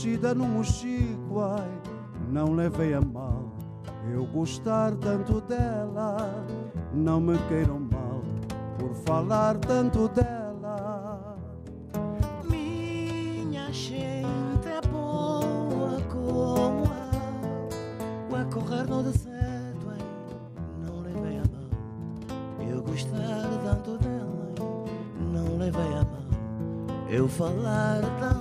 nascida no Mochico, ai, não levei a mal. Eu gostar tanto dela, não me queiram mal por falar tanto dela. Minha gente é boa como a, a correr no deserto, ai, não levei a mal. Eu gostar tanto dela, ai, não levei a mal. Eu falar tanto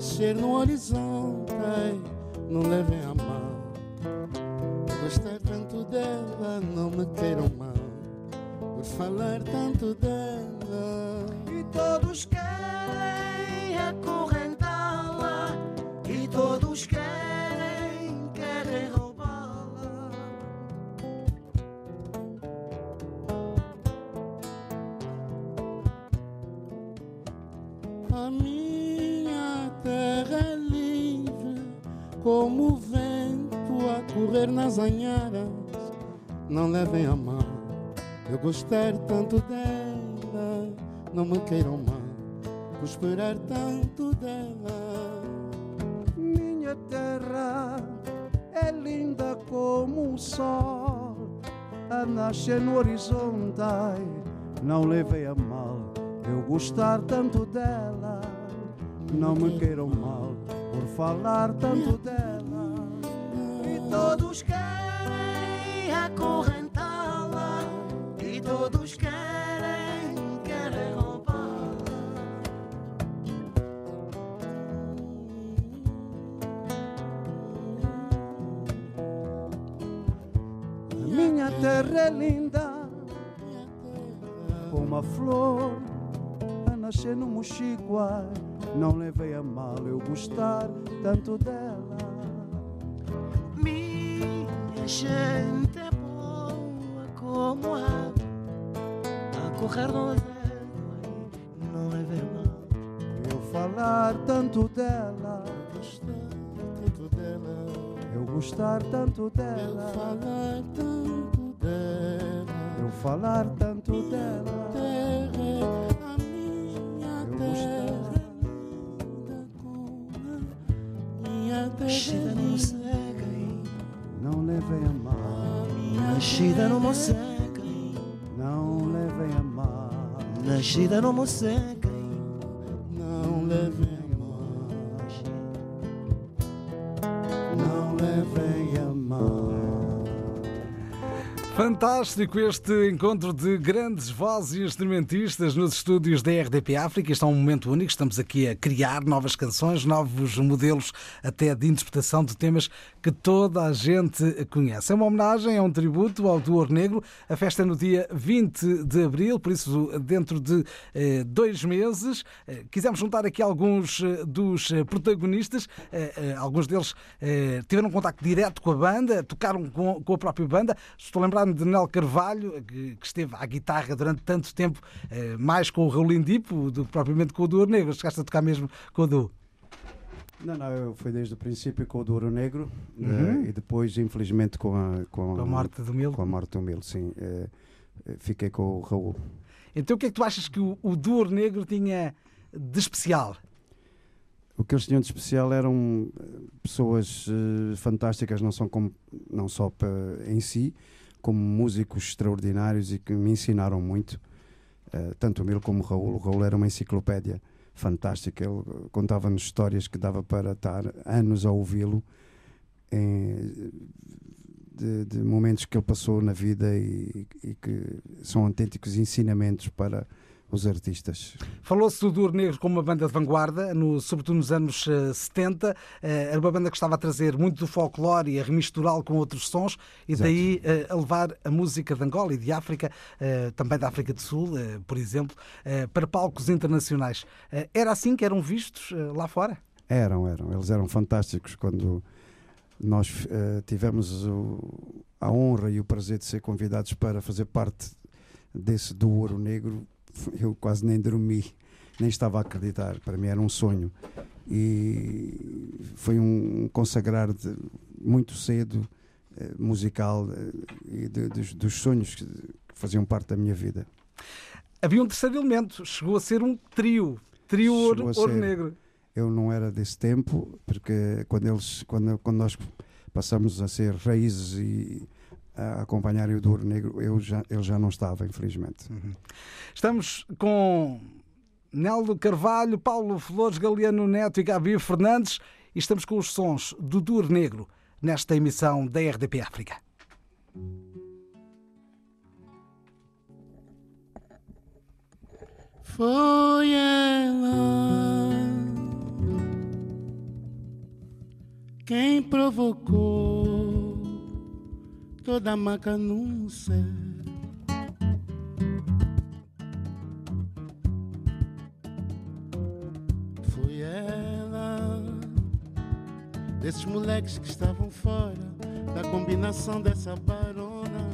nascer no horizonte. Não levem a mal. Gostei tanto dela, não me queiram mal. Por falar tanto dela. E todos querem acorrentá-la e todos querem, querem roubá-la. A minha como o vento a correr nas anharas. Não levem a mal, eu gostar tanto dela. Não me queiram mal, por esperar tanto dela. Minha terra é linda como o sol a nascer no horizonte. Não levei a mal eu gostar tanto dela. Não me queiram mal por falar tanto dela. E todos querem acorrentá-la e todos querem, querem roubá-la. Minha terra é linda como a flor a nascer no mochico. Não levei a mal eu gostar tanto dela. Minha gente é boa como a água a correr no deserto, não levei mal. Eu falar tanto dela, Gostar tanto dela, eu gostar tanto eu dela, falar tanto dela. eu falar tanto dela. Nascida linda. seca, Não levei a mal, nascida no moceca, ai, não levei a mal. nascida no moceca. Fantástico este encontro de grandes vozes e instrumentistas nos estúdios da RDP África. Este é um momento único. Estamos aqui a criar novas canções, novos modelos até de interpretação de temas que toda a gente conhece. É uma homenagem, é um tributo ao Duor Negro. A festa é no dia 20 de abril, por isso, dentro de eh, dois meses. Eh, quisemos juntar aqui alguns eh, dos eh, protagonistas. Eh, eh, alguns deles tiveram contato direto com a banda, tocaram com, com a própria banda. Estou lembrando de Nel Carvalho, que, que esteve à guitarra durante tanto tempo, eh, mais com o Raul Indipo do que propriamente com o Duor Negro. Chegaste a tocar mesmo com o Duo. Não, não, eu fui desde o princípio com o Douro Negro Uhum. eh, e depois, infelizmente, com a, com, Com a morte do Mil. Com a morte do Mil, sim. eh, eh, fiquei com o Raul. Então o que é que tu achas que o, o Negro tinha de especial? O que eles tinham de especial eram eh, pessoas eh, fantásticas, não, são como, não só em si, como músicos extraordinários e que me ensinaram muito. Eh, tanto o Mil como o Raul. O Raul era uma enciclopédia fantástica. Ele contava-nos histórias que dava para estar anos a ouvi-lo. De, de momentos que ele passou na vida e, e que são autênticos ensinamentos para os artistas. Falou-se do Duor Negro como uma banda de vanguarda, no, sobretudo nos anos eh, 70. Eh, era uma banda que estava a trazer muito do folclore e a remisturá-lo com outros sons e Exato. daí eh, a levar a música de Angola e de África, também da África do Sul, por exemplo, para palcos internacionais. Era assim que eram vistos lá fora? Eram, eram. Eles eram fantásticos quando Nós eh, tivemos o- a honra e o prazer de ser convidados para fazer parte desse do Ouro Negro. Eu quase nem dormi, nem estava a acreditar. Para mim era um sonho. E foi um consagrar de, muito cedo eh, musical eh, e de- dos, dos sonhos que, faziam parte da minha vida. Havia um terceiro elemento, chegou a ser um trio. Trio Ouro, Ouro. Negro. eu não era desse tempo, porque quando eles, quando, quando nós passamos a ser raízes e a acompanharem o Douro Negro, eu já, ele já não estava, infelizmente. Estamos com Nélio Carvalho, Paulo Flores, Galeano Neto e Gabi Fernandes e estamos com os sons do Douro Negro nesta emissão da RDP África. Foi ela quem provocou toda a macanúncia. Foi ela desses moleques que estavam fora da combinação dessa barona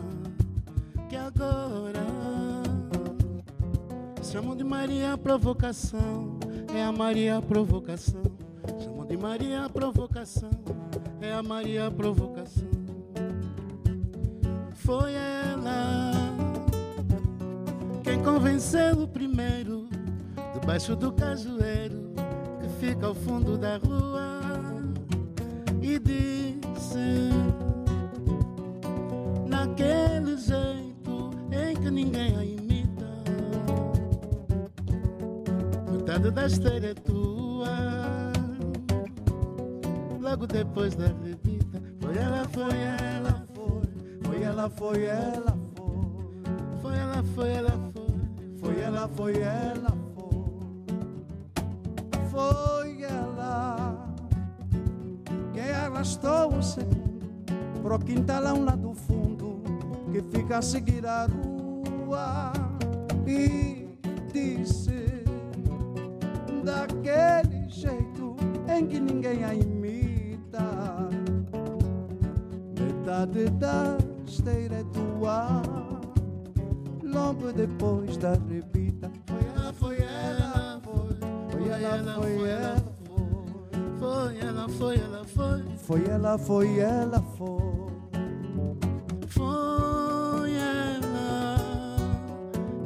que agora Chamam de Maria Provocação, é a Maria Provocação. Chamam de Maria Provocação, é a Maria Provocação. Foi ela quem convenceu o primeiro, debaixo do cajueiro que fica ao fundo da rua, e disse: naquele jeito em que ninguém a imita. Metade da história é tua. Logo depois da bebida, foi ela, foi ela, foi. Ela, foi Foi ela, foi ela, foi. foi ela, foi ela, foi. Foi ela quem arrastou segundo pro quintalão lá do fundo que fica a seguir a rua e disse daquele jeito em que ninguém a imita. Metade da esteira é tua, logo depois da repita. Foi ela, foi ela, foi. Foi ela, foi ela, Foi ela, foi ela, foi. foi ela, foi ela, foi. Foi ela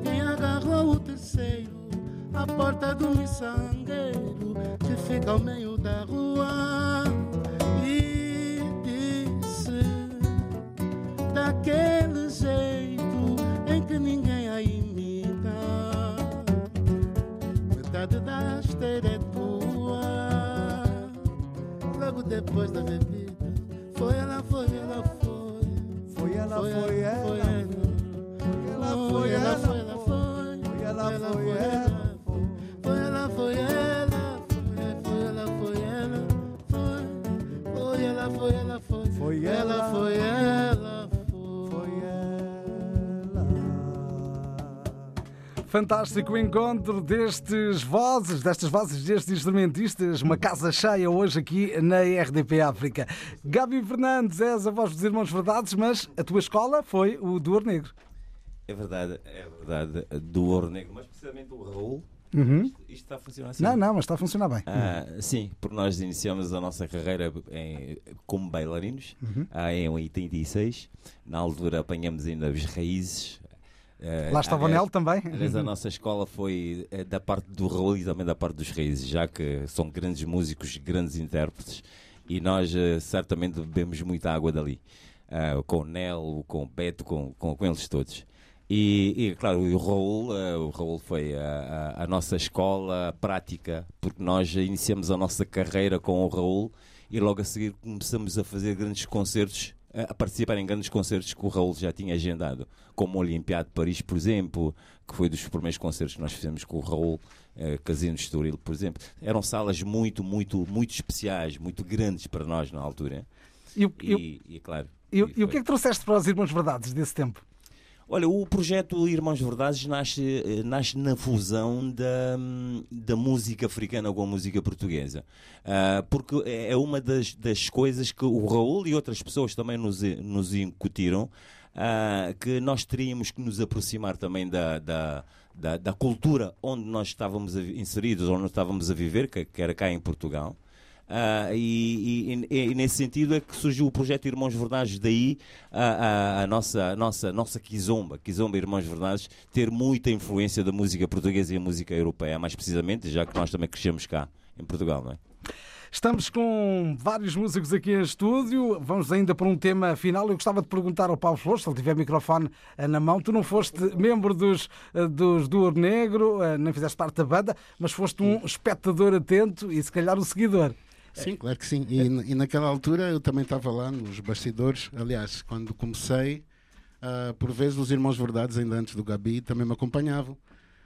quem agarrou o terceiro à porta do miçangueiro que fica ao meio da rua daquele jeito em que ninguém a imita. Metade da esteira é tua. Logo depois da bebida, foi ela, foi ela, foi. Foi ela, Foi foi ela, foi ela, ela. foi ela, Foi ela, foi ela, foi ela, foi ela, Fantástico encontro destes vozes, destas vozes, destes instrumentistas, uma casa cheia hoje aqui na RDP África. Gabi Fernandes, és a voz dos Irmãos Verdades, mas a tua escola foi o Douro Negro. É verdade, é verdade. Do Ouro Negro, mas precisamente o Raul. Uhum. Isto, isto está a funcionar assim. Não, não, mas está a funcionar bem. Ah, sim, porque nós iniciamos a nossa carreira em- como bailarinos Uhum. ah, em 86. Na altura apanhamos ainda as raízes. Ah, Lá estava o Nel também. Aliás, a nossa escola foi eh, da parte do Raul e também da parte dos raízes, já que são grandes músicos, grandes intérpretes e nós eh, certamente bebemos muita água dali. Com o Nel, com o Beto, com, com, com eles todos. E, e, claro, o Raul, o Raul foi a, a- a nossa escola prática, porque nós iniciamos a nossa carreira com o Raul e logo a seguir começamos a fazer grandes concertos, a a participar em grandes concertos que o Raul já tinha agendado, como o Olimpiado de Paris, por exemplo, que foi dos primeiros concertos que nós fizemos com o Raul, eh, Casino de Estoril, por exemplo. Eram salas muito, muito, muito especiais, muito grandes para nós na altura. E, o- e E, e, claro. e o- que é que trouxeste para os Irmãos Verdades desse tempo? Olha, o projeto Irmãos Verdades nasce, eh, nasce na fusão da, da música africana com a música portuguesa. Ah, porque é é uma das, das coisas que o Raul e outras pessoas também nos, nos incutiram, ah, que nós teríamos que nos aproximar também da, da, da, da cultura onde nós estávamos inseridos, onde nós estávamos a viver, que, que era cá em Portugal. Ah, e, e- e nesse sentido é que surgiu o projeto Irmãos Verdades, daí a, a- a nossa, a nossa, nossa Kizomba, Kizomba Irmãos Verdades, ter muita influência da música portuguesa e a música europeia, mais precisamente, já que nós também crescemos cá em Portugal, não é? Estamos com vários músicos aqui em estúdio. Vamos ainda para um tema final. Eu gostava de perguntar ao Paulo Flores, se ele tiver microfone eh, na mão. Tu não foste membro dos, eh, dos do Ouro Negro, eh, nem fizeste parte da banda, mas foste um espectador atento e se calhar um seguidor. Sim, claro que sim. E, e naquela altura eu também estava lá nos bastidores. Aliás, quando comecei, ah, por vezes os Irmãos Verdades, ainda antes do Gabi, também me acompanhavam.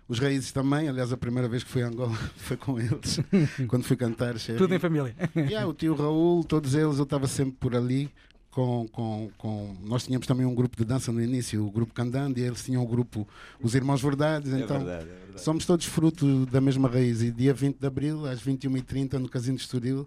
Os Raízes também, aliás, a primeira vez que fui a Angola foi com eles, quando fui cantar. Tudo em família. Yeah, o tio Raul, todos eles, eu estava sempre por ali. Com, com, com... Nós tínhamos também um grupo de dança no início, o grupo Candando, e eles tinham o grupo Os Irmãos Verdades. então, é verdade. somos todos fruto da mesma raiz. E dia 20 de abril, às 21h30, no Casino de Estoril,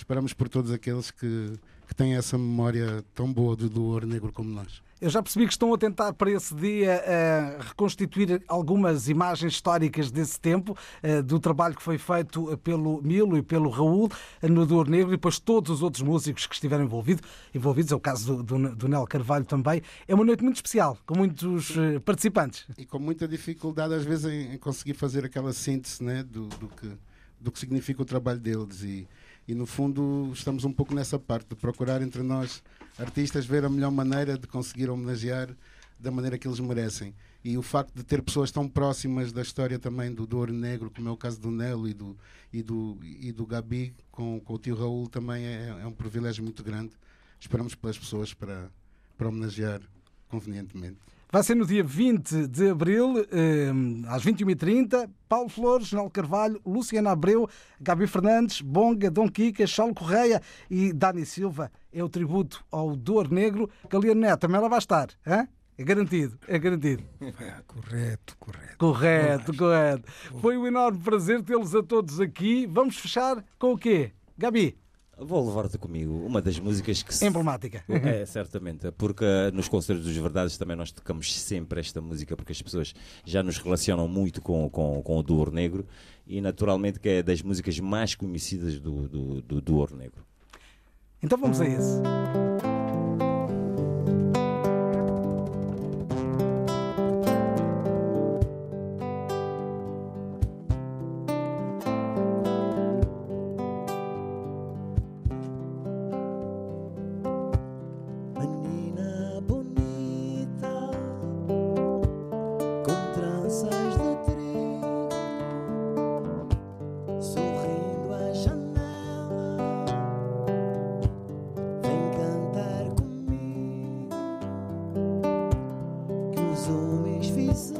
esperamos por todos aqueles que, que têm essa memória tão boa do, do Ouro Negro como nós. Eu já percebi que estão a tentar para esse dia eh, reconstituir algumas imagens históricas desse tempo, eh, do trabalho que foi feito pelo Milo e pelo Raul eh, no Dor Negro e depois todos os outros músicos que estiveram envolvido, envolvidos, é o caso do, do, do Nel Carvalho também. É uma noite muito especial, com muitos participantes. E com muita dificuldade, às vezes, em, em conseguir fazer aquela síntese né, do, do, que, do que significa o trabalho deles. E, e, no fundo, estamos um pouco nessa parte de procurar entre nós, artistas, ver a melhor maneira de conseguir homenagear da maneira que eles merecem. E o facto de ter pessoas tão próximas da história também do, do Ouro Negro, como é o caso do Nelo e do, e do, e do Gabi, com, com o tio Raul, também é, é um privilégio muito grande. Esperamos pelas pessoas para, para homenagear convenientemente. Vai ser no dia 20 de abril, eh, às 21h30. Paulo Flores, Nel Carvalho, Luciana Abreu, Gabi Fernandes, Bonga, Dom Kika, Charles Correia e Dani Silva. É o tributo ao Dor Negro. Galiano Neto também lá vai estar. hã? É garantido, é garantido. É, correto, correto. Correto, correto. Foi um enorme prazer tê-los a todos aqui. Vamos fechar com o quê? Gabi, Vou levar-te comigo, uma das músicas que se emblemática. É, certamente, porque nos concertos dos Verdades também nós tocamos sempre esta música, porque as pessoas já nos relacionam muito com, com, com o do Ouro Negro e naturalmente que é das músicas mais conhecidas do, do, do, do Ouro Negro. Então vamos a isso. Homens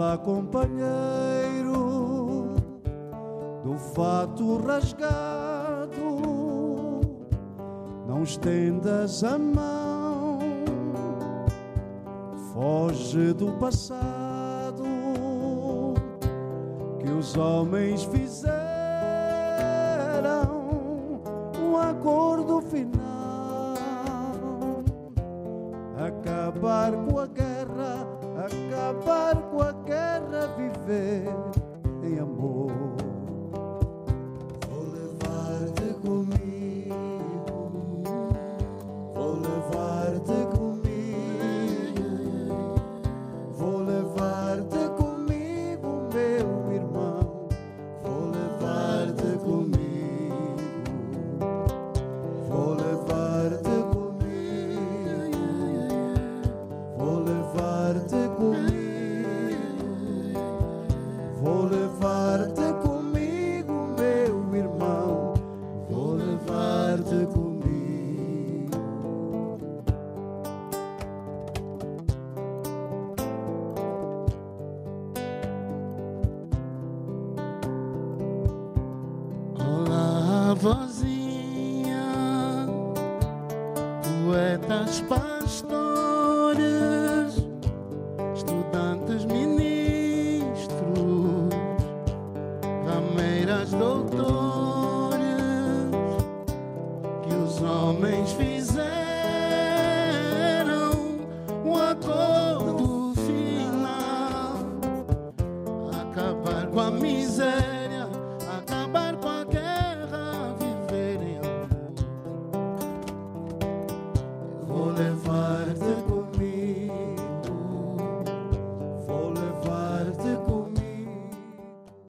Olá, companheiro do fato rasgado, não estendas a mão, foge do passado que os homens fizeram acabar com a guerra, viver em amor. Vou levar-te comigo,